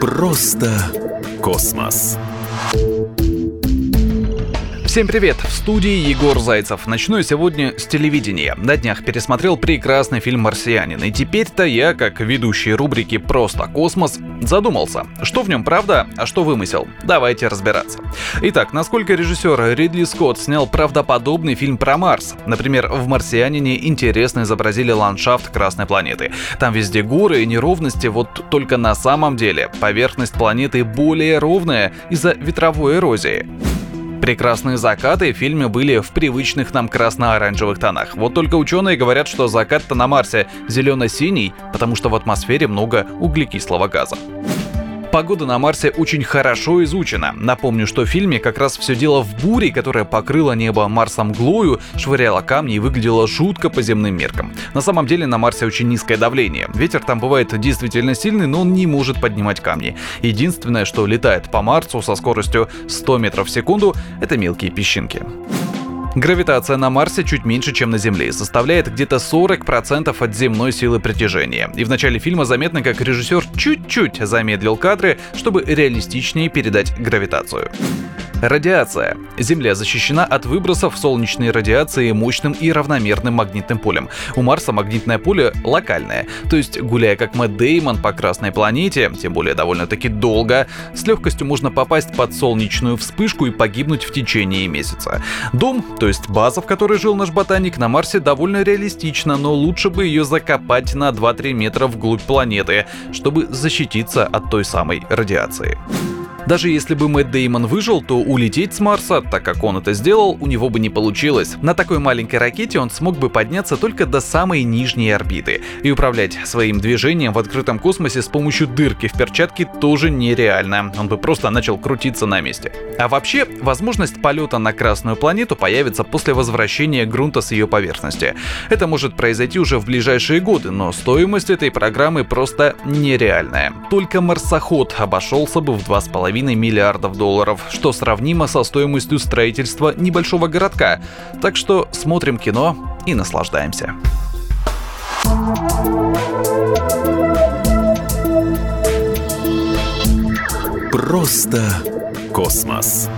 Просто космос. Всем привет! В студии Егор Зайцев. Начну я сегодня с телевидения. На днях пересмотрел прекрасный фильм «Марсианин». И теперь-то я, как ведущий рубрики «Просто космос», задумался, что в нем правда, а что вымысел. Давайте разбираться. Итак, насколько режиссер Ридли Скотт снял правдоподобный фильм про Марс? Например, в «Марсианине» интересно изобразили ландшафт Красной планеты. Там везде горы и неровности, вот только на самом деле поверхность планеты более ровная из-за ветровой эрозии. Прекрасные закаты в фильме были в привычных нам красно-оранжевых тонах. Вот только ученые говорят, что закат-то на Марсе зелено-синий, потому что в атмосфере много углекислого газа. Погода на Марсе очень хорошо изучена. Напомню, что в фильме как раз все дело в буре, которая покрыла небо Марсом глою, швыряла камни и выглядела жутко по земным меркам. На самом деле на Марсе очень низкое давление. Ветер там бывает действительно сильный, но он не может поднимать камни. Единственное, что летает по Марсу со скоростью 100 метров в секунду, это мелкие песчинки. Гравитация на Марсе чуть меньше, чем на Земле, и составляет где-то 40% от земной силы притяжения. И в начале фильма заметно, как режиссер чуть-чуть замедлил кадры, чтобы реалистичнее передать гравитацию. Радиация. Земля защищена от выбросов солнечной радиации мощным и равномерным магнитным полем. У Марса магнитное поле локальное, то есть гуляя как Мэтт Деймон по Красной планете, тем более довольно-таки долго, с легкостью можно попасть под солнечную вспышку и погибнуть в течение месяца. Дом, то есть база, в которой жил наш ботаник, на Марсе довольно реалистична, но лучше бы ее закопать на 2-3 метра вглубь планеты, чтобы защититься от той самой радиации. Даже если бы Мэтт Деймон выжил, то улететь с Марса, так как он это сделал, у него бы не получилось. На такой маленькой ракете он смог бы подняться только до самой нижней орбиты. И управлять своим движением в открытом космосе с помощью дырки в перчатке тоже нереально. Он бы просто начал крутиться на месте. А вообще, возможность полета на Красную планету появится после возвращения грунта с ее поверхности. Это может произойти уже в ближайшие годы, но стоимость этой программы просто нереальная. Только марсоход обошелся бы в 2,5 2,5 миллиардов долларов, что сравнимо со стоимостью строительства небольшого городка. Так что смотрим кино и наслаждаемся. Просто космос.